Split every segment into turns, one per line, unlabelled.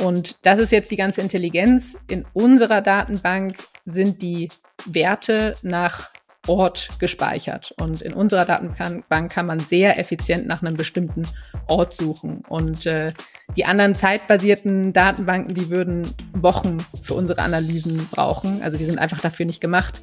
Und das ist jetzt die ganze Intelligenz. In unserer Datenbank sind die Werte nach Ort gespeichert. Und in unserer Datenbank kann man sehr effizient nach einem bestimmten Ort suchen. Und äh, die anderen zeitbasierten Datenbanken, die würden Wochen für unsere Analysen brauchen. Also die sind einfach dafür nicht gemacht.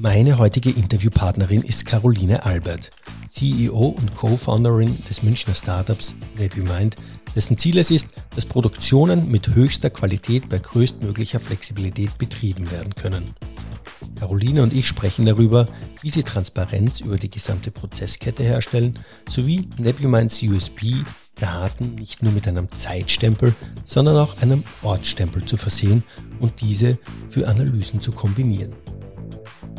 Meine heutige Interviewpartnerin ist Caroline Albert. CEO und Co-Founderin des Münchner Startups NebuMind, dessen Ziel es ist, dass Produktionen mit höchster Qualität bei größtmöglicher Flexibilität betrieben werden können. Caroline und ich sprechen darüber, wie sie Transparenz über die gesamte Prozesskette herstellen, sowie NebuMinds USB Daten nicht nur mit einem Zeitstempel, sondern auch einem Ortsstempel zu versehen und diese für Analysen zu kombinieren.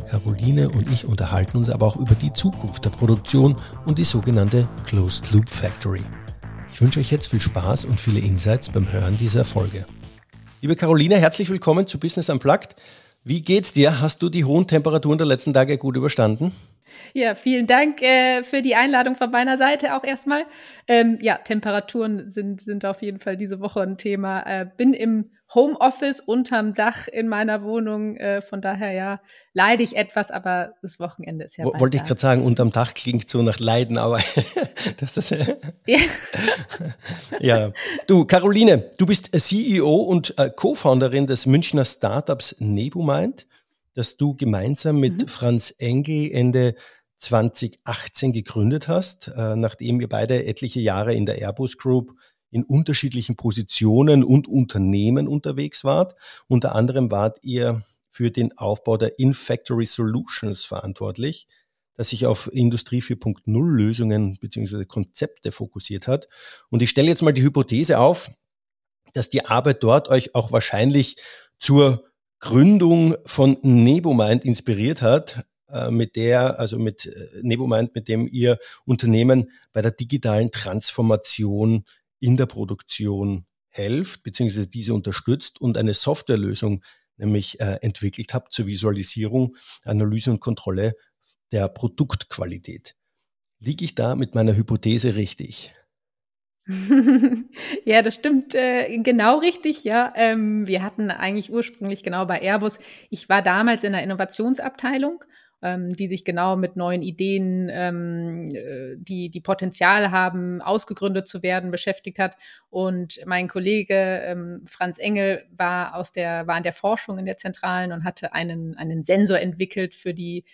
Caroline und ich unterhalten uns aber auch über die Zukunft der Produktion und die sogenannte Closed Loop Factory. Ich wünsche euch jetzt viel Spaß und viele Insights beim Hören dieser Folge. Liebe Caroline, herzlich willkommen zu Business Unplugged. Wie geht's dir? Hast du die hohen Temperaturen der letzten Tage gut überstanden?
Ja, vielen Dank äh, für die Einladung von meiner Seite auch erstmal. Ähm, ja, Temperaturen sind, sind auf jeden Fall diese Woche ein Thema. Äh, bin im Homeoffice unterm Dach in meiner Wohnung. Äh, von daher ja, leide ich etwas, aber das Wochenende ist ja.
W wollte ich gerade sagen, unterm Dach klingt so nach Leiden, aber das ist ja. ja. Du, Caroline, du bist CEO und äh, Co-Founderin des Münchner Startups Nebumind, das du gemeinsam mit mhm. Franz Engel Ende 2018 gegründet hast, äh, nachdem ihr beide etliche Jahre in der Airbus Group in unterschiedlichen Positionen und Unternehmen unterwegs wart. Unter anderem wart ihr für den Aufbau der In-Factory Solutions verantwortlich, das sich auf Industrie 4.0 Lösungen bzw. Konzepte fokussiert hat. Und ich stelle jetzt mal die Hypothese auf, dass die Arbeit dort euch auch wahrscheinlich zur Gründung von Nebomind inspiriert hat, äh, mit der, also mit äh, Nebomind, mit dem ihr Unternehmen bei der digitalen Transformation in der Produktion helft, beziehungsweise diese unterstützt und eine Softwarelösung nämlich äh, entwickelt habt zur Visualisierung, Analyse und Kontrolle der Produktqualität. Liege ich da mit meiner Hypothese richtig?
ja, das stimmt äh, genau richtig. Ja, ähm, wir hatten eigentlich ursprünglich genau bei Airbus. Ich war damals in der Innovationsabteilung ähm, die sich genau mit neuen Ideen, ähm, äh, die, die Potenzial haben, ausgegründet zu werden, beschäftigt hat. Und mein Kollege ähm, Franz Engel war aus der, war in der Forschung in der Zentralen und hatte einen, einen Sensor entwickelt für die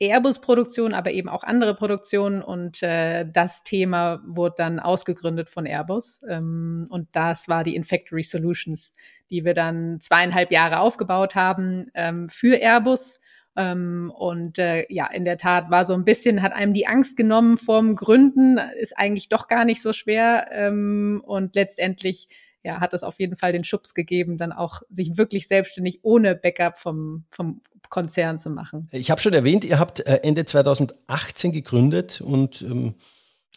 Airbus-Produktion, aber eben auch andere Produktionen. Und äh, das Thema wurde dann ausgegründet von Airbus. Ähm, und das war die Infactory Solutions, die wir dann zweieinhalb Jahre aufgebaut haben ähm, für Airbus und äh, ja, in der Tat war so ein bisschen, hat einem die Angst genommen vorm Gründen, ist eigentlich doch gar nicht so schwer. Ähm, und letztendlich ja, hat es auf jeden Fall den Schubs gegeben, dann auch sich wirklich selbstständig ohne Backup vom, vom Konzern zu machen.
Ich habe schon erwähnt, ihr habt äh, Ende 2018 gegründet und ähm,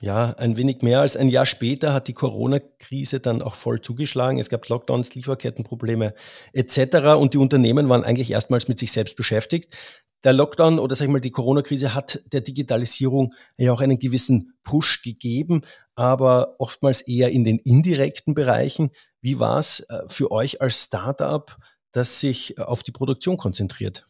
ja, ein wenig mehr als ein Jahr später hat die Corona-Krise dann auch voll zugeschlagen. Es gab Lockdowns, Lieferkettenprobleme etc. Und die Unternehmen waren eigentlich erstmals mit sich selbst beschäftigt. Der Lockdown oder sag ich mal die Corona-Krise hat der Digitalisierung ja auch einen gewissen Push gegeben, aber oftmals eher in den indirekten Bereichen. Wie war es äh, für euch als Startup, das sich auf die Produktion konzentriert?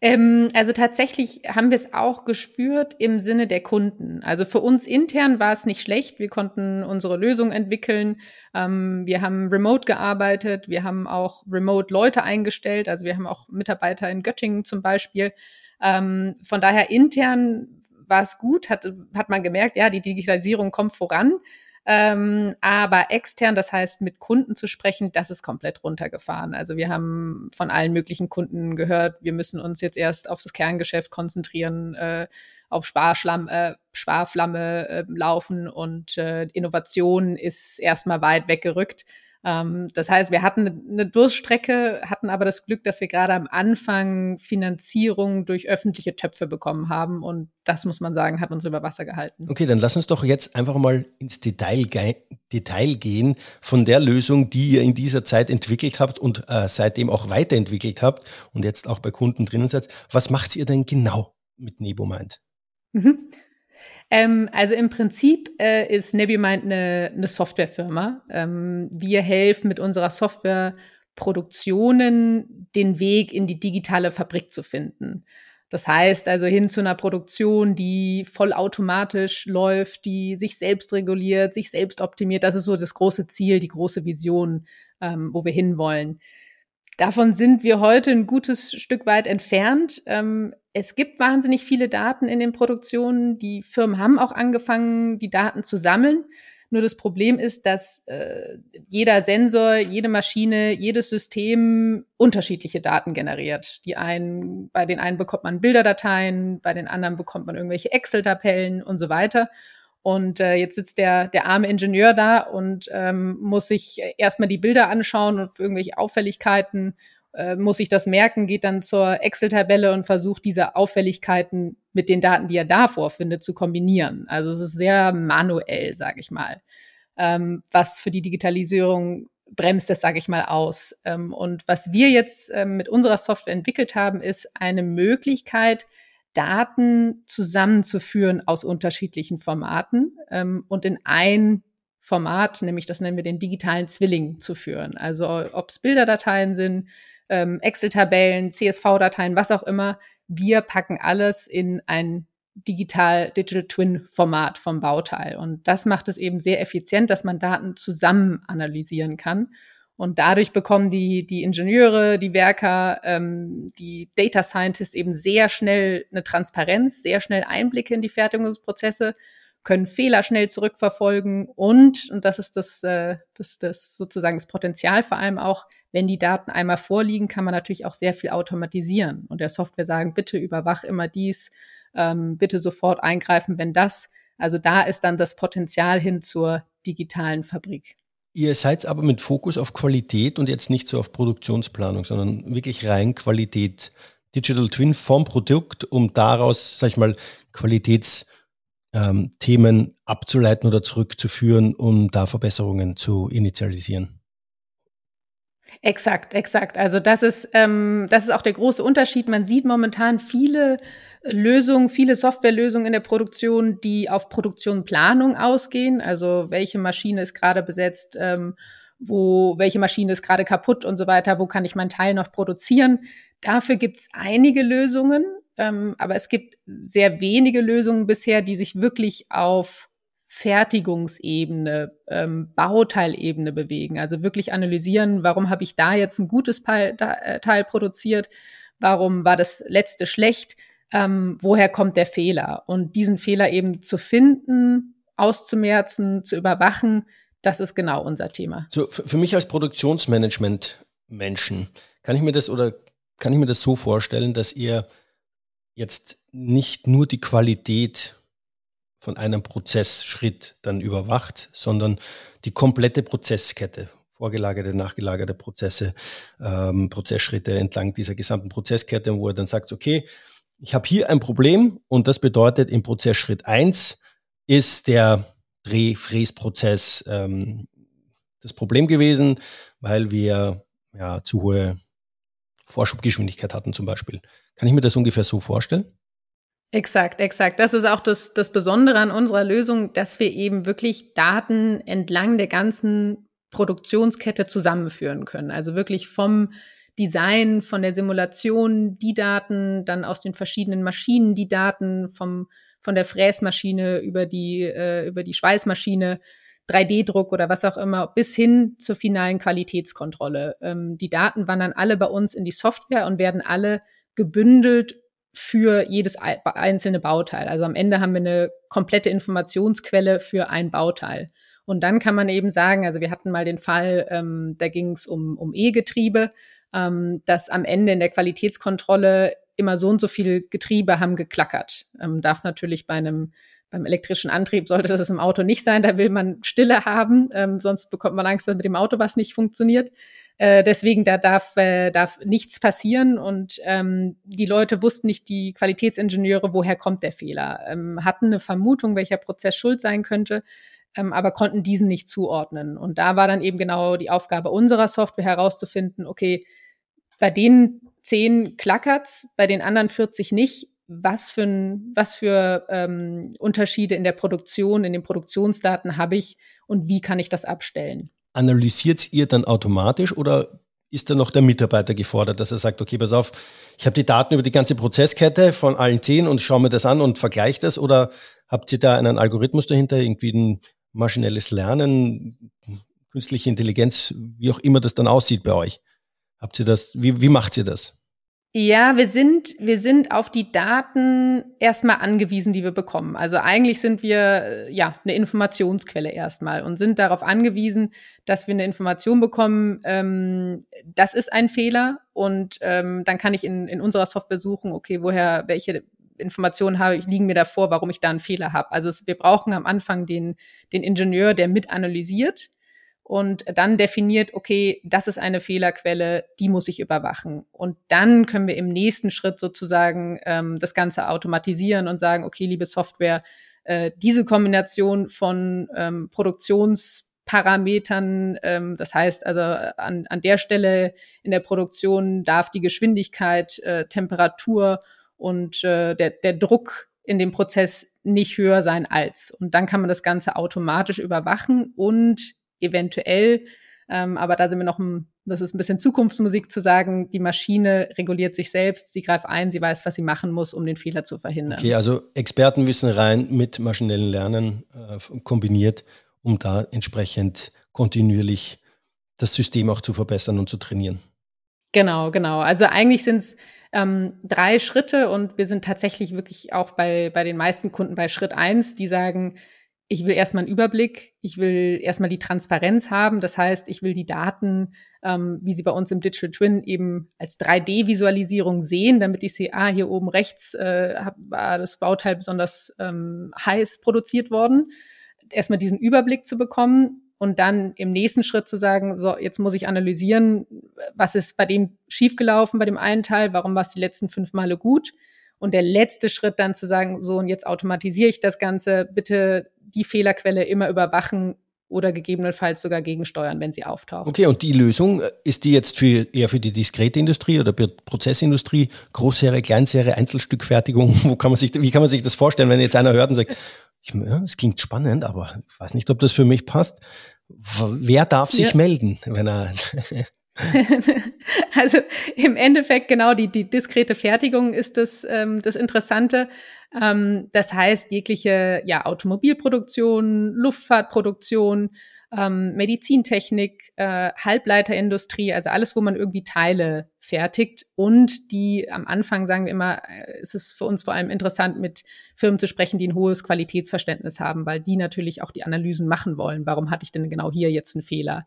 Ähm, also tatsächlich haben wir es auch gespürt im Sinne der Kunden. Also für uns intern war es nicht schlecht. Wir konnten unsere Lösung entwickeln. Ähm, wir haben remote gearbeitet. Wir haben auch remote Leute eingestellt. Also wir haben auch Mitarbeiter in Göttingen zum Beispiel. Ähm, von daher intern war es gut, hat, hat man gemerkt, ja, die Digitalisierung kommt voran. Ähm, aber extern, das heißt mit Kunden zu sprechen, das ist komplett runtergefahren. Also wir haben von allen möglichen Kunden gehört, wir müssen uns jetzt erst auf das Kerngeschäft konzentrieren, äh, auf Sparschlamm, äh, Sparflamme äh, laufen und äh, Innovation ist erstmal weit weggerückt. Ähm, das heißt, wir hatten eine Durststrecke, hatten aber das Glück, dass wir gerade am Anfang Finanzierung durch öffentliche Töpfe bekommen haben. Und das muss man sagen, hat uns über Wasser gehalten.
Okay, dann lass uns doch jetzt einfach mal ins Detail, ge Detail gehen von der Lösung, die ihr in dieser Zeit entwickelt habt und äh, seitdem auch weiterentwickelt habt und jetzt auch bei Kunden drinnen seid. Was macht ihr denn genau mit NeboMind?
Mhm. Ähm, also im Prinzip äh, ist Nebumind eine, eine Softwarefirma. Ähm, wir helfen mit unserer Software Produktionen den Weg in die digitale Fabrik zu finden. Das heißt also hin zu einer Produktion, die vollautomatisch läuft, die sich selbst reguliert, sich selbst optimiert. Das ist so das große Ziel, die große Vision, ähm, wo wir hinwollen. Davon sind wir heute ein gutes Stück weit entfernt. Ähm, es gibt wahnsinnig viele Daten in den Produktionen. Die Firmen haben auch angefangen, die Daten zu sammeln. Nur das Problem ist, dass äh, jeder Sensor, jede Maschine, jedes System unterschiedliche Daten generiert. Die einen, bei den einen bekommt man Bilderdateien, bei den anderen bekommt man irgendwelche Excel-Tabellen und so weiter. Und äh, jetzt sitzt der, der arme Ingenieur da und ähm, muss sich erstmal die Bilder anschauen und für irgendwelche Auffälligkeiten äh, muss sich das merken, geht dann zur Excel-Tabelle und versucht diese Auffälligkeiten mit den Daten, die er da vorfindet, zu kombinieren. Also es ist sehr manuell, sage ich mal. Ähm, was für die Digitalisierung bremst das, sage ich mal, aus. Ähm, und was wir jetzt ähm, mit unserer Software entwickelt haben, ist eine Möglichkeit, Daten zusammenzuführen aus unterschiedlichen Formaten ähm, und in ein Format, nämlich das nennen wir den digitalen Zwilling, zu führen. Also ob es Bilderdateien sind, ähm, Excel-Tabellen, CSV-Dateien, was auch immer, wir packen alles in ein digital Digital Twin Format vom Bauteil. Und das macht es eben sehr effizient, dass man Daten zusammen analysieren kann und dadurch bekommen die, die Ingenieure, die Werker, ähm, die Data Scientists eben sehr schnell eine Transparenz, sehr schnell Einblicke in die Fertigungsprozesse, können Fehler schnell zurückverfolgen und, und das ist das, äh, das, das sozusagen das Potenzial vor allem auch, wenn die Daten einmal vorliegen, kann man natürlich auch sehr viel automatisieren und der Software sagen, bitte überwach immer dies, ähm, bitte sofort eingreifen, wenn das. Also da ist dann das Potenzial hin zur digitalen Fabrik.
Ihr seid aber mit Fokus auf Qualität und jetzt nicht so auf Produktionsplanung, sondern wirklich rein Qualität. Digital Twin vom Produkt, um daraus, sag ich mal, Qualitätsthemen ähm, abzuleiten oder zurückzuführen, um da Verbesserungen zu initialisieren.
Exakt, exakt. Also das ist, ähm, das ist auch der große Unterschied. Man sieht momentan viele Lösungen, viele Softwarelösungen in der Produktion, die auf Produktionplanung ausgehen. Also welche Maschine ist gerade besetzt, ähm, wo, welche Maschine ist gerade kaputt und so weiter, wo kann ich mein Teil noch produzieren. Dafür gibt es einige Lösungen, ähm, aber es gibt sehr wenige Lösungen bisher, die sich wirklich auf Fertigungsebene, ähm, Bauteilebene bewegen. Also wirklich analysieren, warum habe ich da jetzt ein gutes Teil, äh, Teil produziert, warum war das letzte schlecht, ähm, woher kommt der Fehler? Und diesen Fehler eben zu finden, auszumerzen, zu überwachen, das ist genau unser Thema.
So, für mich als Produktionsmanagement-Menschen, kann ich mir das oder kann ich mir das so vorstellen, dass ihr jetzt nicht nur die Qualität von einem Prozessschritt dann überwacht, sondern die komplette Prozesskette, vorgelagerte, nachgelagerte Prozesse, ähm, Prozessschritte entlang dieser gesamten Prozesskette, wo er dann sagt, okay, ich habe hier ein Problem und das bedeutet, im Prozessschritt eins ist der Dreh-Fräsprozess ähm, das Problem gewesen, weil wir ja zu hohe Vorschubgeschwindigkeit hatten zum Beispiel. Kann ich mir das ungefähr so vorstellen?
Exakt, exakt. Das ist auch das, das Besondere an unserer Lösung, dass wir eben wirklich Daten entlang der ganzen Produktionskette zusammenführen können. Also wirklich vom Design, von der Simulation die Daten, dann aus den verschiedenen Maschinen die Daten, vom, von der Fräsmaschine über die, äh, über die Schweißmaschine, 3D-Druck oder was auch immer, bis hin zur finalen Qualitätskontrolle. Ähm, die Daten wandern alle bei uns in die Software und werden alle gebündelt für jedes einzelne Bauteil. Also am Ende haben wir eine komplette Informationsquelle für ein Bauteil. Und dann kann man eben sagen, also wir hatten mal den Fall, ähm, da ging es um, um E-Getriebe, ähm, dass am Ende in der Qualitätskontrolle immer so und so viel Getriebe haben geklackert. Ähm, darf natürlich bei einem beim elektrischen Antrieb sollte das im Auto nicht sein. Da will man Stille haben, ähm, sonst bekommt man Angst, dass mit dem Auto was nicht funktioniert. Äh, deswegen, da darf, äh, darf nichts passieren. Und ähm, die Leute wussten nicht, die Qualitätsingenieure, woher kommt der Fehler, ähm, hatten eine Vermutung, welcher Prozess schuld sein könnte, ähm, aber konnten diesen nicht zuordnen. Und da war dann eben genau die Aufgabe unserer Software herauszufinden, okay, bei den zehn klackert's, bei den anderen 40 nicht was für, was für ähm, Unterschiede in der Produktion, in den Produktionsdaten habe ich und wie kann ich das abstellen?
Analysiert ihr dann automatisch oder ist da noch der Mitarbeiter gefordert, dass er sagt, okay, pass auf, ich habe die Daten über die ganze Prozesskette von allen zehn und schaue mir das an und vergleiche das oder habt ihr da einen Algorithmus dahinter, irgendwie ein maschinelles Lernen, künstliche Intelligenz, wie auch immer das dann aussieht bei euch? Habt ihr das, wie, wie macht ihr das?
Ja, wir sind, wir sind auf die Daten erstmal angewiesen, die wir bekommen. Also eigentlich sind wir äh, ja eine Informationsquelle erstmal und sind darauf angewiesen, dass wir eine Information bekommen, ähm, das ist ein Fehler und ähm, dann kann ich in, in unserer Software suchen, okay, woher, welche Informationen habe ich, liegen mir davor, warum ich da einen Fehler habe. Also es, wir brauchen am Anfang den, den Ingenieur, der mit analysiert und dann definiert, okay, das ist eine Fehlerquelle, die muss ich überwachen. Und dann können wir im nächsten Schritt sozusagen ähm, das Ganze automatisieren und sagen, okay, liebe Software, äh, diese Kombination von ähm, Produktionsparametern, ähm, das heißt also an, an der Stelle in der Produktion darf die Geschwindigkeit, äh, Temperatur und äh, der, der Druck in dem Prozess nicht höher sein als. Und dann kann man das Ganze automatisch überwachen und eventuell, ähm, aber da sind wir noch, ein, das ist ein bisschen Zukunftsmusik zu sagen, die Maschine reguliert sich selbst, sie greift ein, sie weiß, was sie machen muss, um den Fehler zu verhindern.
Okay, also Expertenwissen rein mit maschinellem Lernen äh, kombiniert, um da entsprechend kontinuierlich das System auch zu verbessern und zu trainieren.
Genau, genau. Also eigentlich sind es ähm, drei Schritte und wir sind tatsächlich wirklich auch bei, bei den meisten Kunden bei Schritt eins, die sagen, ich will erstmal einen Überblick, ich will erstmal die Transparenz haben. Das heißt, ich will die Daten, ähm, wie sie bei uns im Digital Twin eben als 3D-Visualisierung sehen, damit ich sehe, ah, hier oben rechts äh, war das Bauteil besonders ähm, heiß produziert worden. Erstmal diesen Überblick zu bekommen und dann im nächsten Schritt zu sagen, so, jetzt muss ich analysieren, was ist bei dem schiefgelaufen, bei dem einen Teil, warum war es die letzten fünf Male gut? Und der letzte Schritt dann zu sagen, so, und jetzt automatisiere ich das Ganze, bitte die Fehlerquelle immer überwachen oder gegebenenfalls sogar gegensteuern, wenn sie auftaucht.
Okay, und die Lösung, äh, ist die jetzt für, eher für die diskrete Industrie oder Prozessindustrie, Großserie, Kleinserie, Einzelstückfertigung? Wo kann man sich, wie kann man sich das vorstellen, wenn jetzt einer hört und sagt, ich, ja, es klingt spannend, aber ich weiß nicht, ob das für mich passt. Wer darf sich ja. melden, wenn er
also im Endeffekt genau die, die diskrete Fertigung ist das, ähm, das Interessante. Ähm, das heißt, jegliche ja, Automobilproduktion, Luftfahrtproduktion, ähm, Medizintechnik, äh, Halbleiterindustrie, also alles, wo man irgendwie Teile fertigt. Und die am Anfang sagen wir immer, äh, ist es für uns vor allem interessant, mit Firmen zu sprechen, die ein hohes Qualitätsverständnis haben, weil die natürlich auch die Analysen machen wollen. Warum hatte ich denn genau hier jetzt einen Fehler?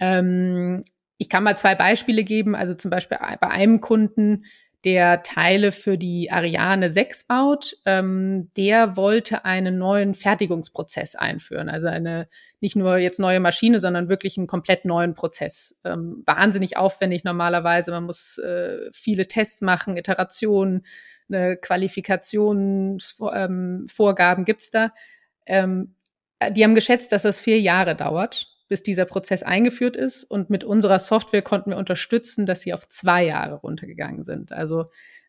Ähm, ich kann mal zwei Beispiele geben. Also zum Beispiel bei einem Kunden, der Teile für die Ariane 6 baut, ähm, der wollte einen neuen Fertigungsprozess einführen. Also eine nicht nur jetzt neue Maschine, sondern wirklich einen komplett neuen Prozess. Ähm, wahnsinnig aufwendig normalerweise. Man muss äh, viele Tests machen, Iterationen, eine Qualifikationsvorgaben ähm, gibt's da. Ähm, die haben geschätzt, dass das vier Jahre dauert bis dieser Prozess eingeführt ist. Und mit unserer Software konnten wir unterstützen, dass sie auf zwei Jahre runtergegangen sind. Also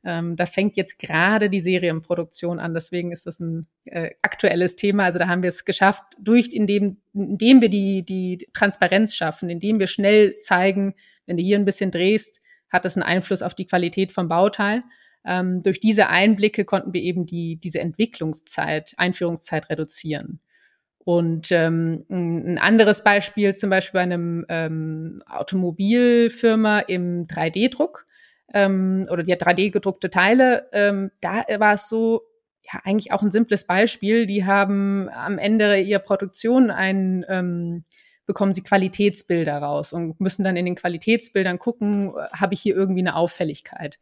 ähm, da fängt jetzt gerade die Serienproduktion an. Deswegen ist das ein äh, aktuelles Thema. Also da haben wir es geschafft, durch indem, indem wir die, die Transparenz schaffen, indem wir schnell zeigen, wenn du hier ein bisschen drehst, hat das einen Einfluss auf die Qualität vom Bauteil. Ähm, durch diese Einblicke konnten wir eben die, diese Entwicklungszeit, Einführungszeit reduzieren. Und ähm, ein anderes Beispiel zum Beispiel bei einem ähm, Automobilfirma im 3D-Druck ähm, oder die hat 3D gedruckte Teile. Ähm, da war es so, ja eigentlich auch ein simples Beispiel. Die haben am Ende ihrer Produktion ein ähm, bekommen sie Qualitätsbilder raus und müssen dann in den Qualitätsbildern gucken, habe ich hier irgendwie eine Auffälligkeit.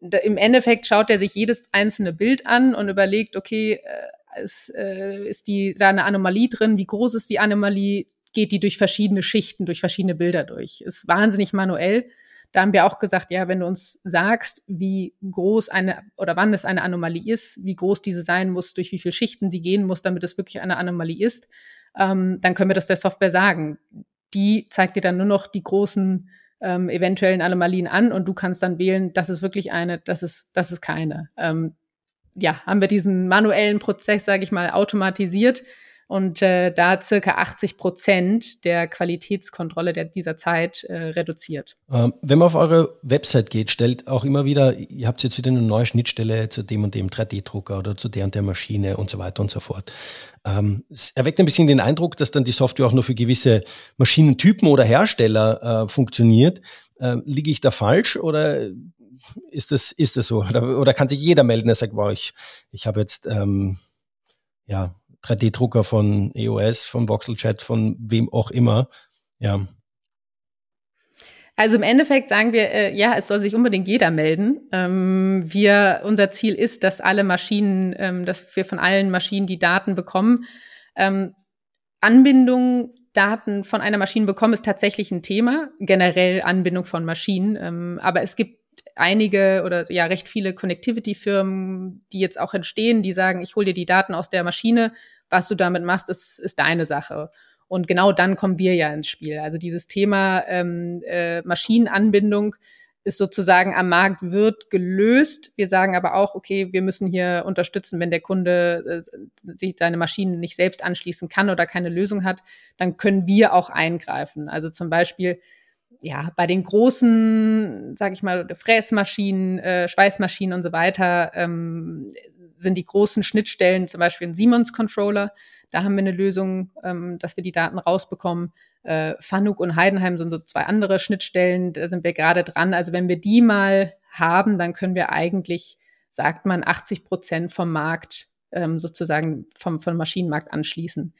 Da, Im Endeffekt schaut er sich jedes einzelne Bild an und überlegt, okay, äh, ist, äh, ist die da eine Anomalie drin? Wie groß ist die Anomalie? Geht die durch verschiedene Schichten, durch verschiedene Bilder durch? Ist wahnsinnig manuell. Da haben wir auch gesagt, ja, wenn du uns sagst, wie groß eine oder wann es eine Anomalie ist, wie groß diese sein muss, durch wie viele Schichten die gehen muss, damit es wirklich eine Anomalie ist, ähm, dann können wir das der Software sagen. Die zeigt dir dann nur noch die großen ähm, eventuellen Anomalien an und du kannst dann wählen, das ist wirklich eine, das ist, das ist keine. Ähm, ja, haben wir diesen manuellen Prozess, sage ich mal, automatisiert und äh, da circa 80 Prozent der Qualitätskontrolle der, dieser Zeit äh, reduziert.
Ähm, wenn man auf eure Website geht, stellt auch immer wieder, ihr habt jetzt wieder eine neue Schnittstelle zu dem und dem 3D-Drucker oder zu der und der Maschine und so weiter und so fort. Ähm, es erweckt ein bisschen den Eindruck, dass dann die Software auch nur für gewisse Maschinentypen oder Hersteller äh, funktioniert. Äh, liege ich da falsch oder ist das, ist das so? Oder, oder kann sich jeder melden, der sagt, wow, ich, ich habe jetzt ähm, ja, 3D-Drucker von EOS, von VoxelChat, von wem auch immer. Ja.
Also im Endeffekt sagen wir, äh, ja, es soll sich unbedingt jeder melden. Ähm, wir, unser Ziel ist, dass alle Maschinen, ähm, dass wir von allen Maschinen die Daten bekommen. Ähm, Anbindung Daten von einer Maschine bekommen, ist tatsächlich ein Thema, generell Anbindung von Maschinen. Ähm, aber es gibt einige oder ja recht viele Connectivity-Firmen, die jetzt auch entstehen, die sagen, ich hole dir die Daten aus der Maschine, was du damit machst, ist, ist deine Sache. Und genau dann kommen wir ja ins Spiel. Also dieses Thema ähm, äh, Maschinenanbindung ist sozusagen am Markt wird gelöst. Wir sagen aber auch, okay, wir müssen hier unterstützen, wenn der Kunde äh, sich seine Maschinen nicht selbst anschließen kann oder keine Lösung hat, dann können wir auch eingreifen. Also zum Beispiel ja, bei den großen, sag ich mal, Fräsmaschinen, äh, Schweißmaschinen und so weiter, ähm, sind die großen Schnittstellen, zum Beispiel ein Siemens Controller, da haben wir eine Lösung, ähm, dass wir die Daten rausbekommen. Äh, Fanuc und Heidenheim sind so zwei andere Schnittstellen, da sind wir gerade dran. Also wenn wir die mal haben, dann können wir eigentlich, sagt man, 80 Prozent vom Markt ähm, sozusagen vom, vom Maschinenmarkt anschließen.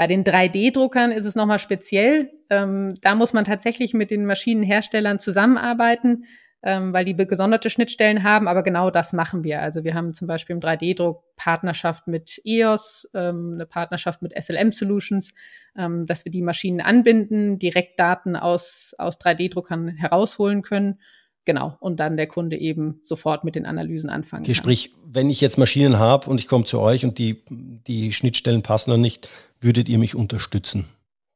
Bei den 3D-Druckern ist es nochmal speziell. Ähm, da muss man tatsächlich mit den Maschinenherstellern zusammenarbeiten ähm, weil die gesonderte Schnittstellen haben, aber genau das machen wir. Also wir haben zum Beispiel im 3D-Druck Partnerschaft mit EOS, ähm, eine Partnerschaft mit SLM Solutions, ähm, dass wir die Maschinen anbinden, direkt Daten aus, aus 3D-Druckern herausholen können. Genau, und dann der Kunde eben sofort mit den Analysen anfangen
okay, kann. Sprich, wenn ich jetzt Maschinen habe und ich komme zu euch und die, die Schnittstellen passen noch nicht, würdet ihr mich unterstützen,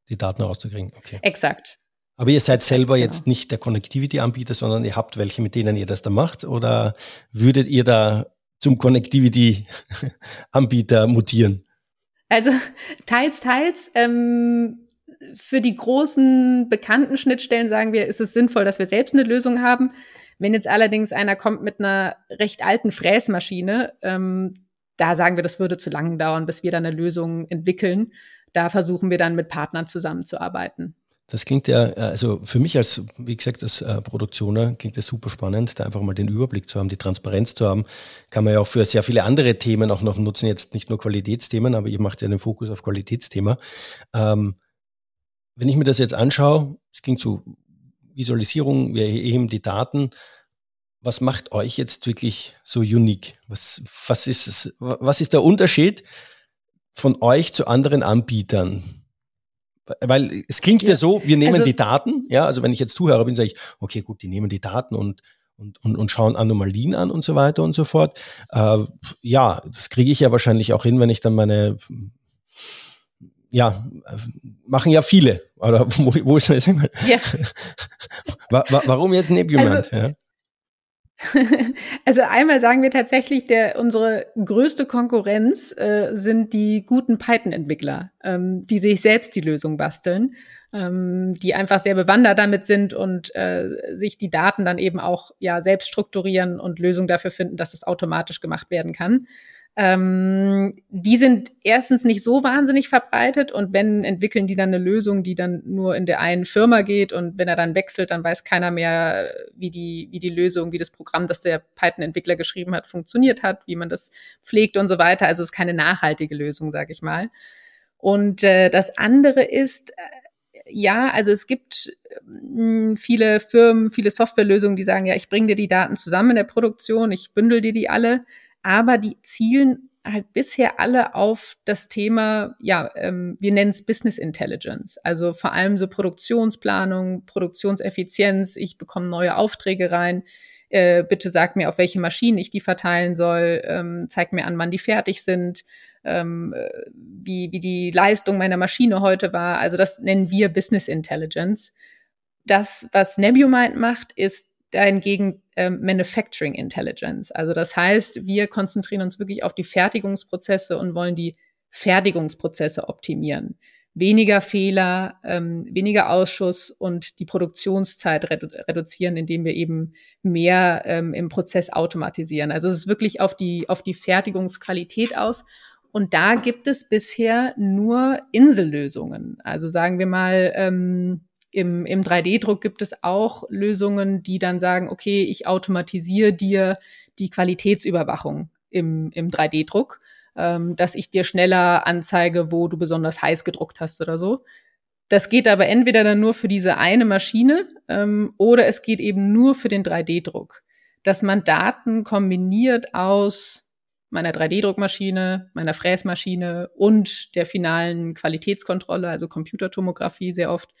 die Daten rauszukriegen?
Okay. Exakt.
Aber ihr seid selber genau. jetzt nicht der Connectivity-Anbieter, sondern ihr habt welche, mit denen ihr das da macht? Oder würdet ihr da zum Connectivity-Anbieter mutieren?
Also teils, teils. Ähm, für die großen bekannten Schnittstellen sagen wir, ist es sinnvoll, dass wir selbst eine Lösung haben. Wenn jetzt allerdings einer kommt mit einer recht alten Fräsmaschine, ähm, da sagen wir, das würde zu lange dauern, bis wir dann eine Lösung entwickeln. Da versuchen wir dann mit Partnern zusammenzuarbeiten.
Das klingt ja, äh, also für mich als, wie gesagt, als äh, Produktioner klingt das super spannend, da einfach mal den Überblick zu haben, die Transparenz zu haben. Kann man ja auch für sehr viele andere Themen auch noch nutzen, jetzt nicht nur Qualitätsthemen, aber ihr macht ja den Fokus auf Qualitätsthema. Ähm, wenn ich mir das jetzt anschaue, es klingt so Visualisierung, wir erheben die Daten. Was macht euch jetzt wirklich so unique? Was, was, ist, es, was ist der Unterschied von euch zu anderen Anbietern? Weil es klingt ja, ja so, wir nehmen also, die Daten, ja, also wenn ich jetzt Zuhörer bin, sage ich, okay, gut, die nehmen die Daten und, und, und, und schauen Anomalien an und so weiter und so fort. Äh, ja, das kriege ich ja wahrscheinlich auch hin, wenn ich dann meine, ja, machen ja viele. Oder wo, wo ist das? Ja. Warum jetzt Nebument? Also, ja?
Also einmal sagen wir tatsächlich, der unsere größte Konkurrenz äh, sind die guten Python-Entwickler, ähm, die sich selbst die Lösung basteln, ähm, die einfach sehr bewandert damit sind und äh, sich die Daten dann eben auch ja selbst strukturieren und Lösungen dafür finden, dass es automatisch gemacht werden kann. Ähm, die sind erstens nicht so wahnsinnig verbreitet und wenn entwickeln die dann eine Lösung, die dann nur in der einen Firma geht und wenn er dann wechselt, dann weiß keiner mehr, wie die, wie die Lösung, wie das Programm, das der Python-Entwickler geschrieben hat, funktioniert hat, wie man das pflegt und so weiter. Also es ist keine nachhaltige Lösung, sage ich mal. Und äh, das andere ist, äh, ja, also es gibt äh, viele Firmen, viele Softwarelösungen, die sagen, ja, ich bringe dir die Daten zusammen in der Produktion, ich bündel dir die alle aber die zielen halt bisher alle auf das Thema, ja, ähm, wir nennen es Business Intelligence. Also vor allem so Produktionsplanung, Produktionseffizienz. Ich bekomme neue Aufträge rein. Äh, bitte sag mir, auf welche Maschinen ich die verteilen soll. Ähm, zeig mir an, wann die fertig sind. Ähm, äh, wie, wie die Leistung meiner Maschine heute war. Also das nennen wir Business Intelligence. Das, was Nebumind macht, ist dahingegen ähm, Manufacturing Intelligence. Also das heißt, wir konzentrieren uns wirklich auf die Fertigungsprozesse und wollen die Fertigungsprozesse optimieren. Weniger Fehler, ähm, weniger Ausschuss und die Produktionszeit redu reduzieren, indem wir eben mehr ähm, im Prozess automatisieren. Also es ist wirklich auf die, auf die Fertigungsqualität aus. Und da gibt es bisher nur Insellösungen. Also sagen wir mal, ähm, im, im 3D-Druck gibt es auch Lösungen, die dann sagen, okay, ich automatisiere dir die Qualitätsüberwachung im, im 3D-Druck, ähm, dass ich dir schneller anzeige, wo du besonders heiß gedruckt hast oder so. Das geht aber entweder dann nur für diese eine Maschine ähm, oder es geht eben nur für den 3D-Druck. Dass man Daten kombiniert aus meiner 3D-Druckmaschine, meiner Fräsmaschine und der finalen Qualitätskontrolle, also Computertomographie sehr oft,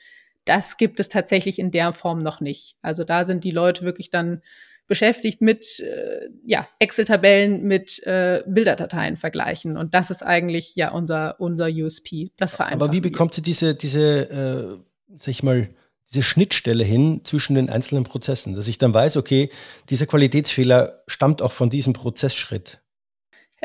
das gibt es tatsächlich in der Form noch nicht. Also da sind die Leute wirklich dann beschäftigt mit äh, ja, Excel-Tabellen mit äh, Bilderdateien vergleichen. Und das ist eigentlich ja unser, unser USP. Das vereinfacht.
Aber wie bekommt sie diese, diese äh, sag ich mal, diese Schnittstelle hin zwischen den einzelnen Prozessen, dass ich dann weiß, okay, dieser Qualitätsfehler stammt auch von diesem Prozessschritt.